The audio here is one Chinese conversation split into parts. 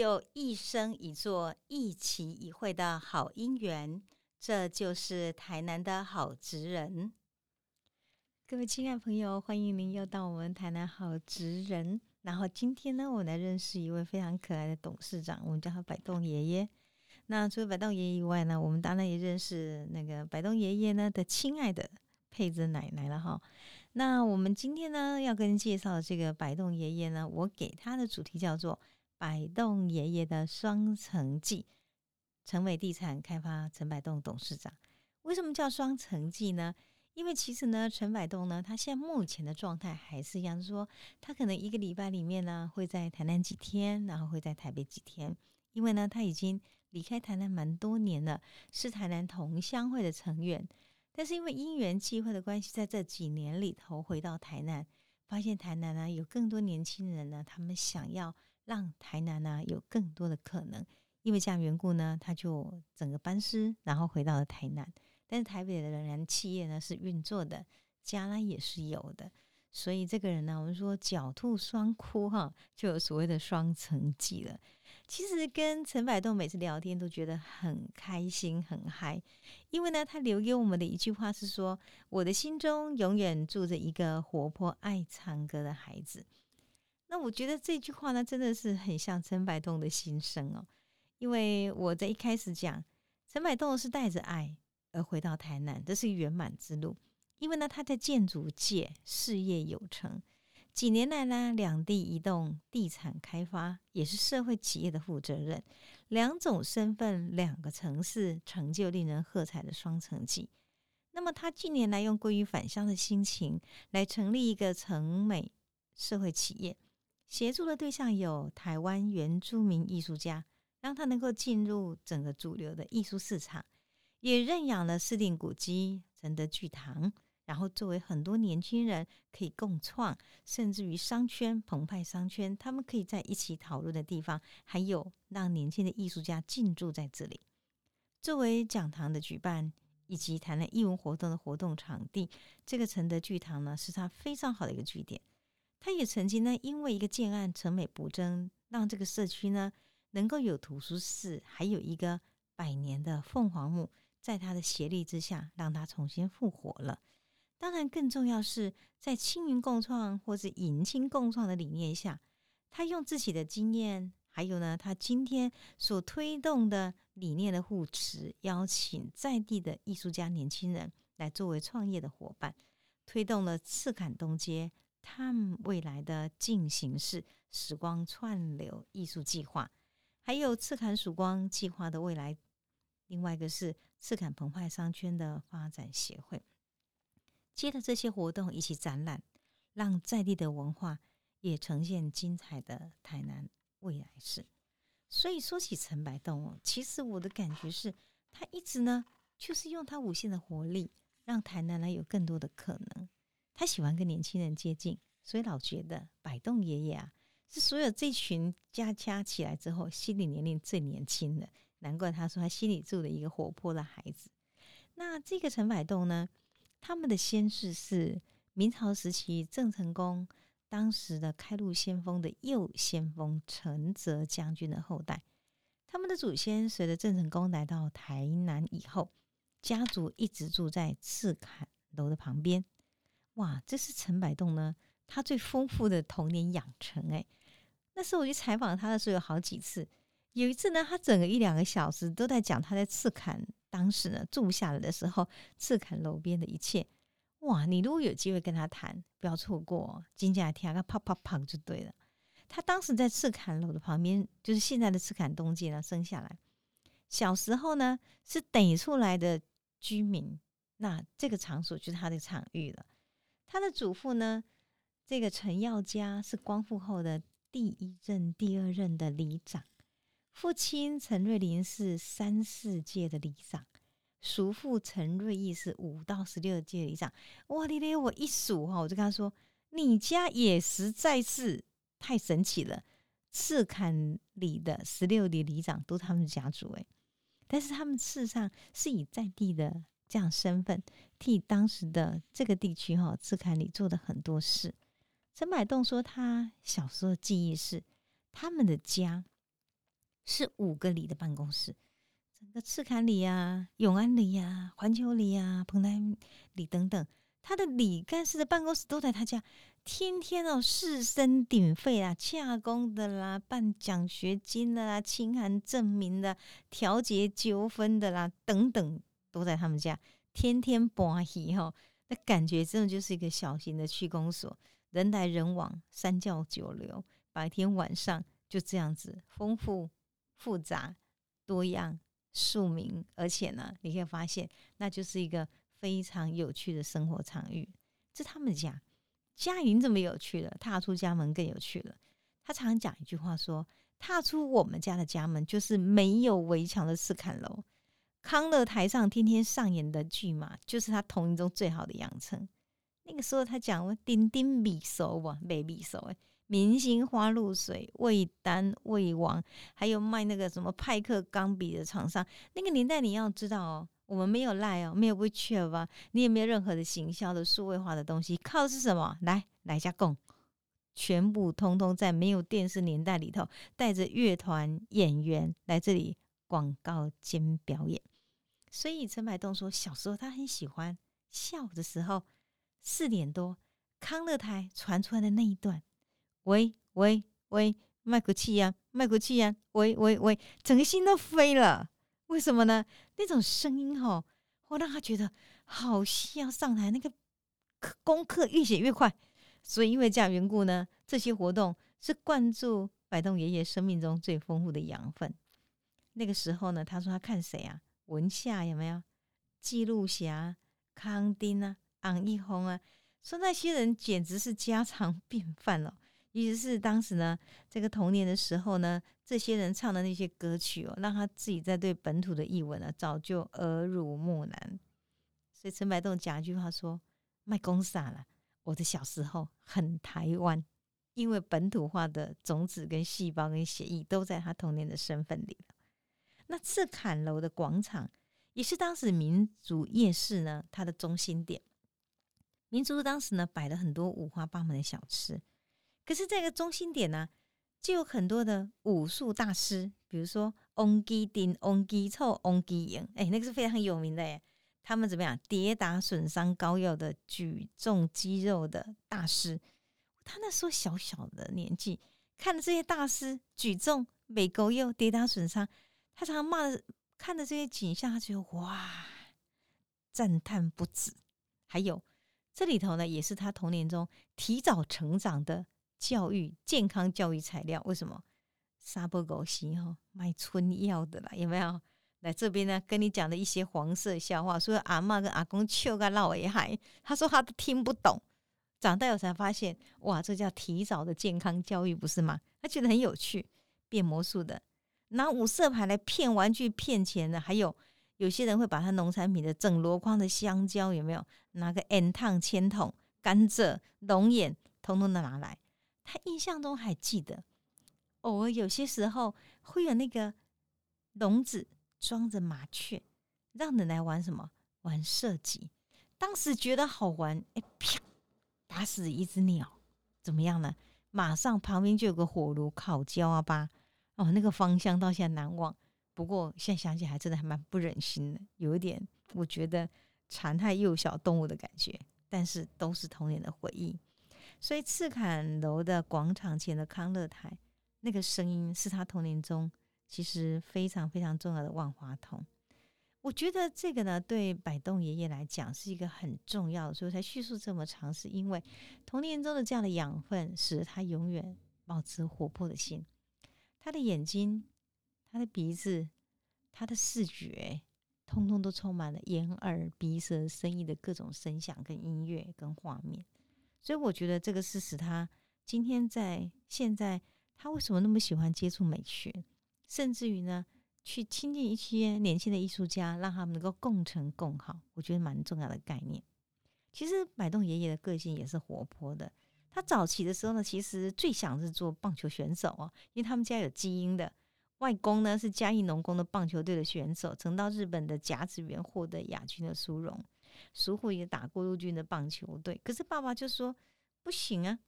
就一生一座、一期一会的好姻缘，这就是台南的好职人。各位亲爱朋友，欢迎您又到我们台南好职人。然后今天呢，我来认识一位非常可爱的董事长，我们叫他摆动爷爷。那除了摆动爷爷以外呢，我们当然也认识那个摆动爷爷呢的亲爱的佩子奶奶了哈。那我们今天呢要跟您介绍的这个摆动爷爷呢，我给他的主题叫做“百栋爷爷的双城记”。成伟地产开发陈百栋董事长，为什么叫双城记呢？因为其实呢，陈百栋呢，他现在目前的状态还是一样，说他可能一个礼拜里面呢会在台南几天，然后会在台北几天。因为呢，他已经离开台南蛮多年了，是台南同乡会的成员。但是因为因缘际会的关系，在这几年里头回到台南，发现台南呢有更多年轻人呢，他们想要让台南呢有更多的可能。因为这样缘故呢，他就整个班师，然后回到了台南。但是台北的仍然企业呢是运作的，家呢也是有的，所以这个人呢，我们说狡兔双窟哈，就有所谓的双层记了。其实跟陈百栋每次聊天都觉得很开心很嗨，因为呢，他留给我们的一句话是说：“我的心中永远住着一个活泼爱唱歌的孩子。”那我觉得这句话呢，真的是很像陈百栋的心声哦。因为我在一开始讲，陈百栋是带着爱。而回到台南，这是圆满之路。因为呢，他在建筑界事业有成，几年来呢，两地移动地产开发，也是社会企业的负责人，两种身份，两个城市，成就令人喝彩的双成绩。那么，他近年来用归于返乡的心情，来成立一个城美社会企业，协助的对象有台湾原住民艺术家，让他能够进入整个主流的艺术市场。也认养了四定古迹承德剧堂，然后作为很多年轻人可以共创，甚至于商圈澎湃商圈，他们可以在一起讨论的地方，还有让年轻的艺术家进驻在这里，作为讲堂的举办以及谈论艺文活动的活动场地，这个承德剧堂呢是他非常好的一个据点。他也曾经呢因为一个建案成美不争，让这个社区呢能够有图书室，还有一个百年的凤凰木。在他的协力之下，让他重新复活了。当然，更重要是在青云共创或是迎亲共创的理念下，他用自己的经验，还有呢，他今天所推动的理念的护持，邀请在地的艺术家、年轻人来作为创业的伙伴，推动了赤坎东街他们未来的进行式时光串流艺术计划，还有赤坎曙光计划的未来。另外一个是赤坎澎湃商圈的发展协会，接着这些活动一起展览，让在地的文化也呈现精彩的台南未来式。所以说起陈百栋哦，其实我的感觉是他一直呢，就是用他无限的活力，让台南呢有更多的可能。他喜欢跟年轻人接近，所以老觉得百栋爷爷啊，是所有这群家加起来之后，心理年龄最年轻的。难怪他说他心里住了一个活泼的孩子。那这个陈百栋呢？他们的先世是明朝时期郑成功当时的开路先锋的右先锋陈泽将军的后代。他们的祖先随着郑成功来到台南以后，家族一直住在赤坎楼的旁边。哇，这是陈百栋呢，他最丰富的童年养成。哎，那时候我去采访他的时候，有好几次。有一次呢，他整个一两个小时都在讲他在赤坎当时呢住下来的时候，赤坎楼边的一切。哇，你如果有机会跟他谈，不要错过，金甲天个啪啪啪就对了。他当时在赤坎楼的旁边，就是现在的赤坎东街呢生下来。小时候呢是逮出来的居民，那这个场所就是他的场域了。他的祖父呢，这个陈耀家是光复后的第一任、第二任的里长。父亲陈瑞麟是三四届的里长，叔父陈瑞义是五到十六届里长。哇，你咧我一数哈，我就跟他说：“你家也实在是太神奇了。”赤坎里的十六里里长都他们家族诶，但是他们事实上是以在地的这样身份，替当时的这个地区哈赤坎里做的很多事。陈百栋说，他小时候的记忆是，他们的家是五个里的办公室，整个赤坎里呀、永安里呀、环球里呀、蓬莱里等等，他的里干事的办公室都在他家。天天哦，士绅鼎沸啊，洽公的啦，办奖学金的啦，清函证明的，调解纠纷的啦，等等，都在他们家。天天欢喜哈，那感觉真的就是一个小型的区公所，人来人往，三教九流，白天晚上就这样子，丰富、复杂、多样、庶民，而且呢，你可以发现，那就是一个非常有趣的生活场域。这他们家。家云这么有趣了，踏出家门更有趣了。他常讲一句话说：“踏出我们家的家门，就是没有围墙的四坎楼。”康乐台上天天上演的剧嘛，就是他童年中最好的养成。那个时候他讲：“我丁丁米熟哇，没米熟哎，明星花露水、味丹、味王，还有卖那个什么派克钢笔的厂商。那个年代你要知道哦。”我们没有赖哦，没有 WeChat 吧？你也没有任何的行销的数位化的东西，靠的是什么？来来家供，全部通通在没有电视年代里头，带着乐团演员来这里广告兼表演。所以陈百栋说，小时候他很喜欢下午的时候四点多康乐台传出来的那一段，喂喂喂，麦克气呀，麦克气呀，喂喂喂，整个心都飞了。为什么呢？那种声音哈，会让他觉得好像要上台，那个功课越写越快。所以因为这样缘故呢，这些活动是灌注百栋爷爷生命中最丰富的养分。那个时候呢，他说他看谁啊？文夏有没有？记录侠、康丁啊、昂一红啊，说那些人简直是家常便饭了。尤其是当时呢，这个童年的时候呢，这些人唱的那些歌曲哦，让他自己在对本土的译文呢，早就耳濡目染。所以陈百栋讲一句话说：“卖公傻了，我的小时候很台湾，因为本土化的种子跟细胞跟血液都在他童年的身份里了。”那赤坎楼的广场也是当时民族夜市呢，它的中心点。民族当时呢，摆了很多五花八门的小吃。可是这个中心点呢，就有很多的武术大师，比如说翁基丁、翁基臭、翁基营，哎，那个是非常有名的哎。他们怎么样？跌打损伤膏药的举重肌肉的大师。他那时候小小的年纪，看着这些大师举重、美膏药、跌打损伤，他常常骂的，看着这些景象，他觉得哇，赞叹不止。还有这里头呢，也是他童年中提早成长的。教育健康教育材料，为什么？沙波狗西哈卖春药的啦，有没有？来这边呢，跟你讲的一些黄色笑话，说阿妈跟阿公笑个闹危害，他说他都听不懂。长大后才发现，哇，这叫提早的健康教育，不是吗？他觉得很有趣。变魔术的，拿五色牌来骗玩具、骗钱的，还有有些人会把他农产品的整箩筐的香蕉，有没有？拿个 N 烫铅筒、甘蔗、龙眼，通通的拿来。他印象中还记得，偶尔有些时候会有那个笼子装着麻雀，让人来玩什么玩射击。当时觉得好玩，哎啪，打死一只鸟，怎么样呢？马上旁边就有个火炉烤焦啊吧，哦，那个芳香到现在难忘。不过现在想起来，真的还蛮不忍心的，有一点我觉得残害幼小动物的感觉。但是都是童年的回忆。所以赤坎楼的广场前的康乐台，那个声音是他童年中其实非常非常重要的万花筒。我觉得这个呢，对摆动爷爷来讲是一个很重要的，所以才叙述这么长，是因为童年中的这样的养分，使他永远保持活泼的心。他的眼睛、他的鼻子、他的视觉，通通都充满了眼耳鼻舌声音的各种声响、跟音乐、跟画面。所以我觉得这个是使他今天在现在，他为什么那么喜欢接触美学，甚至于呢，去亲近一些年轻的艺术家，让他们能够共成共好，我觉得蛮重要的概念。其实百栋爷爷的个性也是活泼的，他早期的时候呢，其实最想是做棒球选手哦，因为他们家有基因的，外公呢是嘉义农工的棒球队的选手，曾到日本的甲子园获得亚军的殊荣。叔父也打过陆军的棒球队，可是爸爸就说不行啊，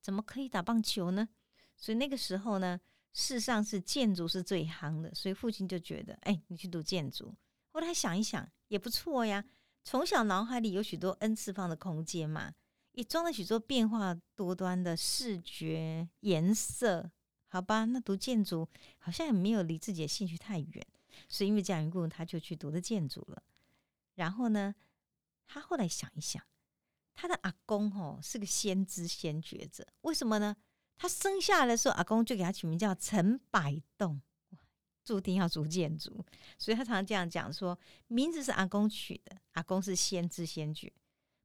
怎么可以打棒球呢？所以那个时候呢，世上是建筑是最夯的，所以父亲就觉得，哎，你去读建筑。后来想一想，也不错呀。从小脑海里有许多 n 次方的空间嘛，也装了许多变化多端的视觉颜色。好吧，那读建筑好像也没有离自己的兴趣太远，所以因为这样缘故，他就去读了建筑了。然后呢，他后来想一想。他的阿公哦是个先知先觉者，为什么呢？他生下来的时候，阿公就给他取名叫陈百栋，注定要读建筑，所以他常常这样讲说，名字是阿公取的，阿公是先知先觉，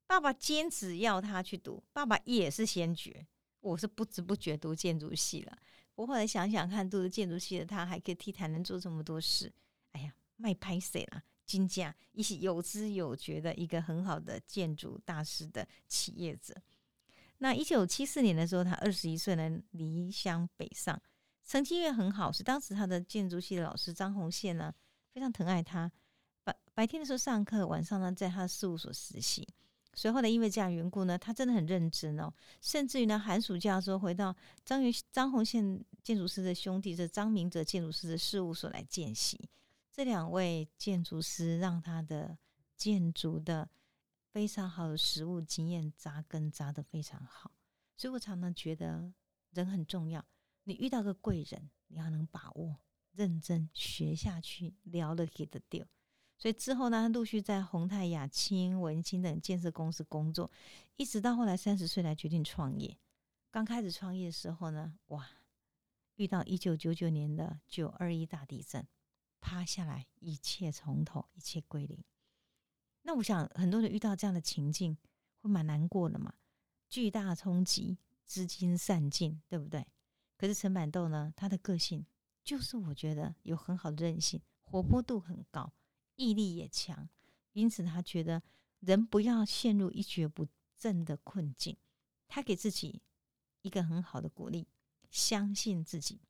爸爸坚持要他去读，爸爸也是先觉，我是不知不觉读建筑系了。我后来想想看，读了建筑系的他，还可以替台南做这么多事，哎呀，卖拍谁了？金价，一些有知有觉的一个很好的建筑大师的企业者。那一九七四年的时候，他二十一岁呢，离乡北上，成绩也很好，是当时他的建筑系的老师张宏宪呢，非常疼爱他。白白天的时候上课，晚上呢在他的事务所实习。随后呢，因为这样缘故呢，他真的很认真哦，甚至于呢，寒暑假的时候回到张云张宏宪建筑师的兄弟，这张明哲建筑师的事务所来见习。这两位建筑师让他的建筑的非常好的实物经验扎根扎得非常好，所以我常常觉得人很重要。你遇到个贵人，你要能把握，认真学下去，聊了给的丢。所以之后呢，他陆续在宏泰、雅清、文清等建设公司工作，一直到后来三十岁来决定创业。刚开始创业的时候呢，哇，遇到一九九九年的九二一大地震。趴下来，一切从头，一切归零。那我想，很多人遇到这样的情境，会蛮难过的嘛。巨大冲击，资金散尽，对不对？可是陈板豆呢，他的个性就是我觉得有很好的韧性，活泼度很高，毅力也强。因此，他觉得人不要陷入一蹶不振的困境。他给自己一个很好的鼓励，相信自己，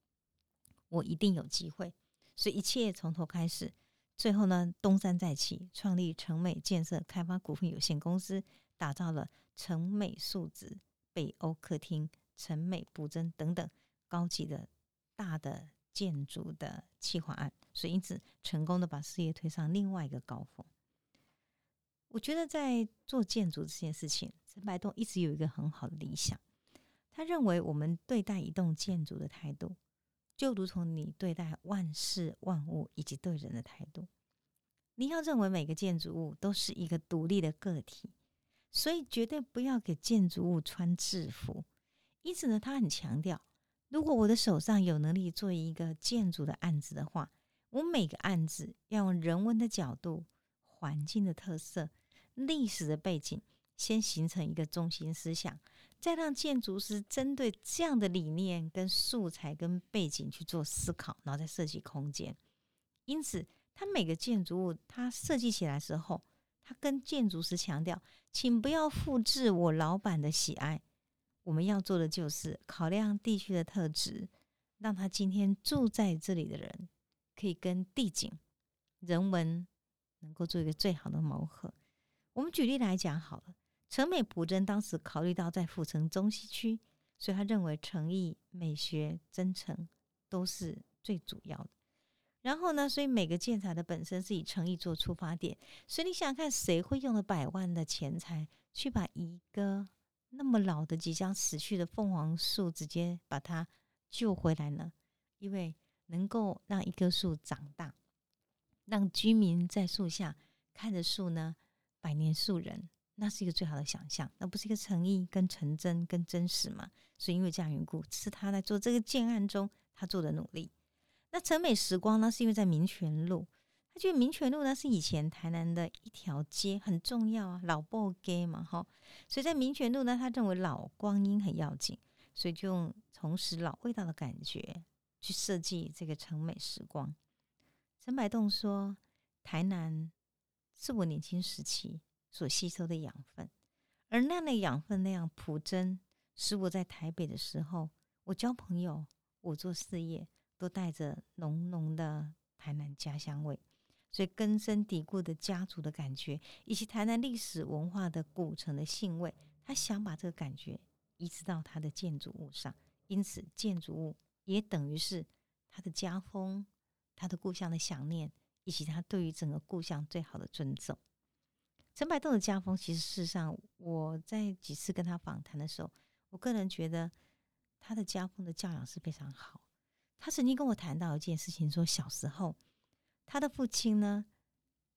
我一定有机会。所以一切从头开始，最后呢，东山再起，创立成美建设开发股份有限公司，打造了成美数字、北欧客厅、成美补真等等高级的大的建筑的企划案，所以因此成功的把事业推上另外一个高峰。我觉得在做建筑这件事情，陈白栋一直有一个很好的理想，他认为我们对待一栋建筑的态度。就如同你对待万事万物以及对人的态度，你要认为每个建筑物都是一个独立的个体，所以绝对不要给建筑物穿制服。因此呢，他很强调，如果我的手上有能力做一个建筑的案子的话，我每个案子要用人文的角度、环境的特色、历史的背景，先形成一个中心思想。再让建筑师针对这样的理念、跟素材、跟背景去做思考，然后再设计空间。因此，他每个建筑物他设计起来时候，他跟建筑师强调，请不要复制我老板的喜爱。我们要做的就是考量地区的特质，让他今天住在这里的人可以跟地景、人文能够做一个最好的磨合。我们举例来讲好了。陈美普真当时考虑到在府城中西区，所以他认为诚意、美学、真诚都是最主要的。然后呢，所以每个建材的本身是以诚意做出发点。所以你想想看，谁会用了百万的钱财去把一个那么老的、即将死去的凤凰树直接把它救回来呢？因为能够让一棵树长大，让居民在树下看着树呢，百年树人。那是一个最好的想象，那不是一个诚意、跟纯真、跟真实嘛？所以因为这样缘故，是他在做这个建案中他做的努力。那成美时光呢，是因为在民权路，他觉得民权路呢是以前台南的一条街，很重要啊，老布街嘛，哈。所以在民权路呢，他认为老光阴很要紧，所以就用重拾老味道的感觉去设计这个成美时光。陈百栋说：“台南是我年轻时期。”所吸收的养分，而那样的养分那样朴真，使我在台北的时候，我交朋友，我做事业，都带着浓浓的台南家乡味，所以根深蒂固的家族的感觉，以及台南历史文化的古城的兴味，他想把这个感觉移植到他的建筑物上，因此建筑物也等于是他的家风、他的故乡的想念，以及他对于整个故乡最好的尊重。陈百栋的家风，其实事实上我在几次跟他访谈的时候，我个人觉得他的家风的教养是非常好。他曾经跟我谈到一件事情，说小时候他的父亲呢，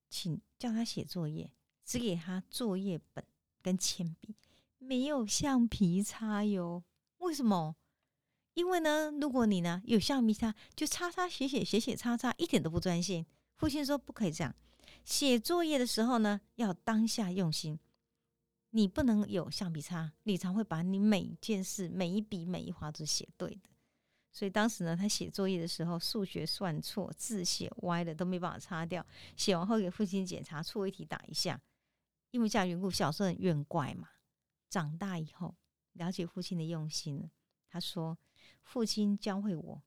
请叫他写作业，只给他作业本跟铅笔。没有橡皮擦哟？为什么？因为呢，如果你呢有橡皮擦，就擦擦写写写写擦擦，一点都不专心。父亲说不可以这样，写作业的时候呢要当下用心。你不能有橡皮擦，你才会把你每一件事、每一笔、每一划都写对的。所以当时呢，他写作业的时候，数学算错、字写歪了都没办法擦掉。写完后给父亲检查，错一题打一下。因为这样缘故，小时候很怨怪嘛。长大以后，了解父亲的用心。他说：“父亲教会我，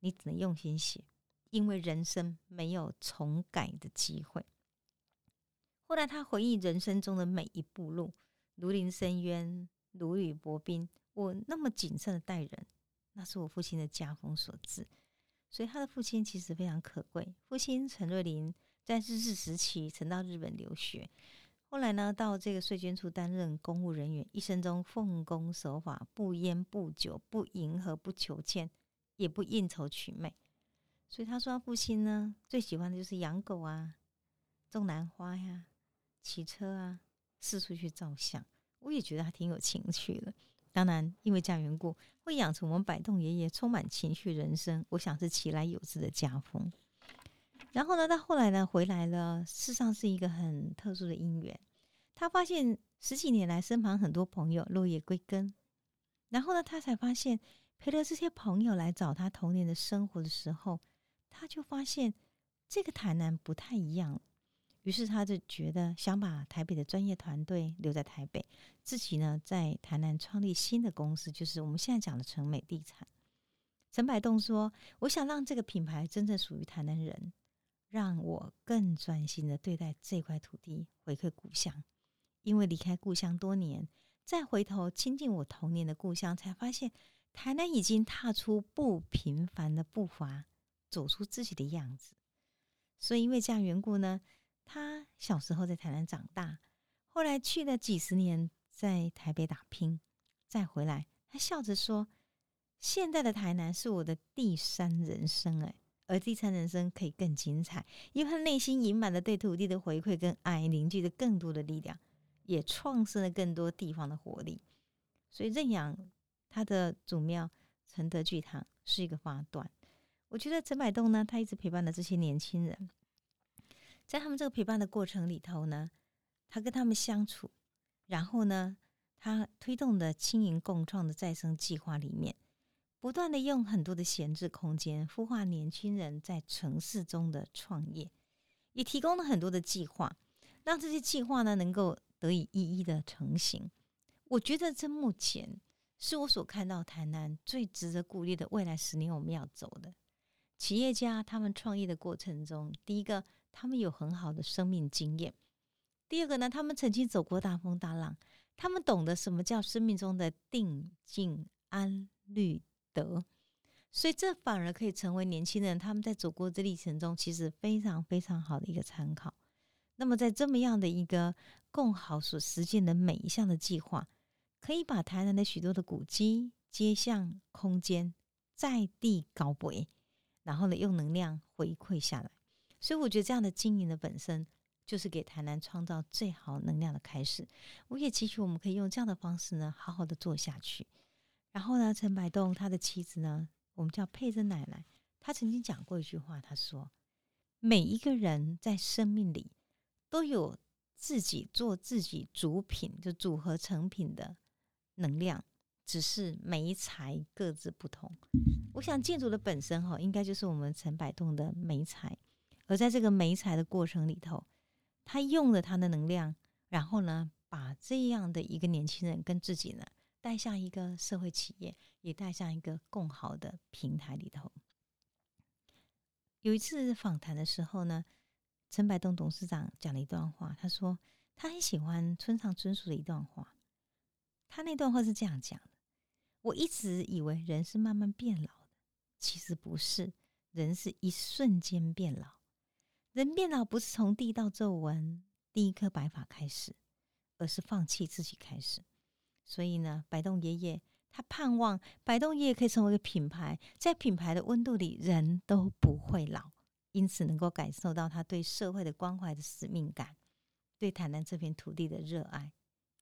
你只能用心写，因为人生没有重改的机会。”后来他回忆人生中的每一步路，如临深渊，如履薄冰。我那么谨慎的待人，那是我父亲的家风所致。所以他的父亲其实非常可贵。父亲陈瑞麟在日治时期曾到日本留学。后来呢，到这个税捐处担任公务人员，一生中奉公守法，不烟不酒，不迎合，不求签，也不应酬娶美。所以他说他，父亲呢最喜欢的就是养狗啊，种兰花呀，骑车啊，四处去照相。我也觉得他挺有情趣的。当然，因为这样缘故，会养成我们摆动爷爷充满情绪人生。我想是其来有之的家风。然后呢，他后来呢回来了，事实上是一个很特殊的因缘。他发现十几年来身旁很多朋友落叶归根，然后呢，他才发现陪着这些朋友来找他童年的生活的时候，他就发现这个台南不太一样。于是他就觉得想把台北的专业团队留在台北，自己呢在台南创立新的公司，就是我们现在讲的成美地产。陈百栋说：“我想让这个品牌真正属于台南人。”让我更专心的对待这块土地，回馈故乡。因为离开故乡多年，再回头亲近我童年的故乡，才发现台南已经踏出不平凡的步伐，走出自己的样子。所以因为这样缘故呢，他小时候在台南长大，后来去了几十年在台北打拼，再回来，他笑着说：“现在的台南是我的第三人生。”哎。而第三人生可以更精彩，因为他内心隐满了对土地的回馈跟爱，凝聚了更多的力量，也创生了更多地方的活力。所以认养他的祖庙承德聚堂是一个发端。我觉得陈百栋呢，他一直陪伴了这些年轻人，在他们这个陪伴的过程里头呢，他跟他们相处，然后呢，他推动的轻盈共创的再生计划里面。不断的用很多的闲置空间孵化年轻人在城市中的创业，也提供了很多的计划，让这些计划呢能够得以一一的成型。我觉得这目前是我所看到台南最值得鼓励的未来十年我们要走的企业家。他们创业的过程中，第一个他们有很好的生命经验，第二个呢，他们曾经走过大风大浪，他们懂得什么叫生命中的定静安律。得，所以这反而可以成为年轻人他们在走过这历程中，其实非常非常好的一个参考。那么在这么样的一个共好所实现的每一项的计划，可以把台南的许多的古迹、街巷、空间在地搞维，然后呢用能量回馈下来。所以我觉得这样的经营的本身，就是给台南创造最好能量的开始。我也期许我们可以用这样的方式呢，好好的做下去。然后呢，陈百栋他的妻子呢，我们叫佩珍奶奶，她曾经讲过一句话，她说：“每一个人在生命里都有自己做自己主品，就组合成品的能量，只是每一材各自不同。”我想建筑的本身哈，应该就是我们陈百栋的美材，而在这个美材的过程里头，他用了他的能量，然后呢，把这样的一个年轻人跟自己呢。带向一个社会企业，也带向一个更好的平台里头。有一次访谈的时候呢，陈百栋董事长讲了一段话，他说他很喜欢村上春树的一段话：他那段话是这样讲的：我一直以为人是慢慢变老的，其实不是，人是一瞬间变老。人变老不是从第一道皱纹、第一颗白发开始，而是放弃自己开始。所以呢，白洞爷爷他盼望白洞爷爷可以成为一个品牌，在品牌的温度里，人都不会老，因此能够感受到他对社会的关怀的使命感，对台南这片土地的热爱，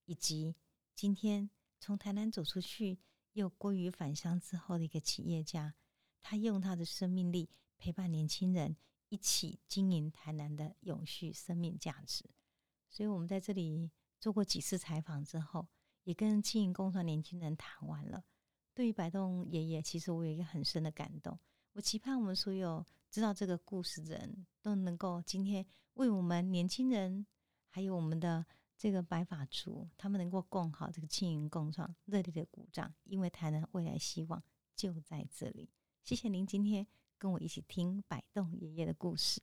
以及今天从台南走出去又归于返乡之后的一个企业家，他用他的生命力陪伴年轻人一起经营台南的永续生命价值。所以，我们在这里做过几次采访之后。也跟经营工厂年轻人谈完了。对于白洞爷爷，其实我有一个很深的感动。我期盼我们所有知道这个故事的人都能够今天为我们年轻人，还有我们的这个白发族，他们能够共好这个经营共创，热烈的鼓掌，因为台南未来希望就在这里。谢谢您今天跟我一起听摆动爷爷的故事。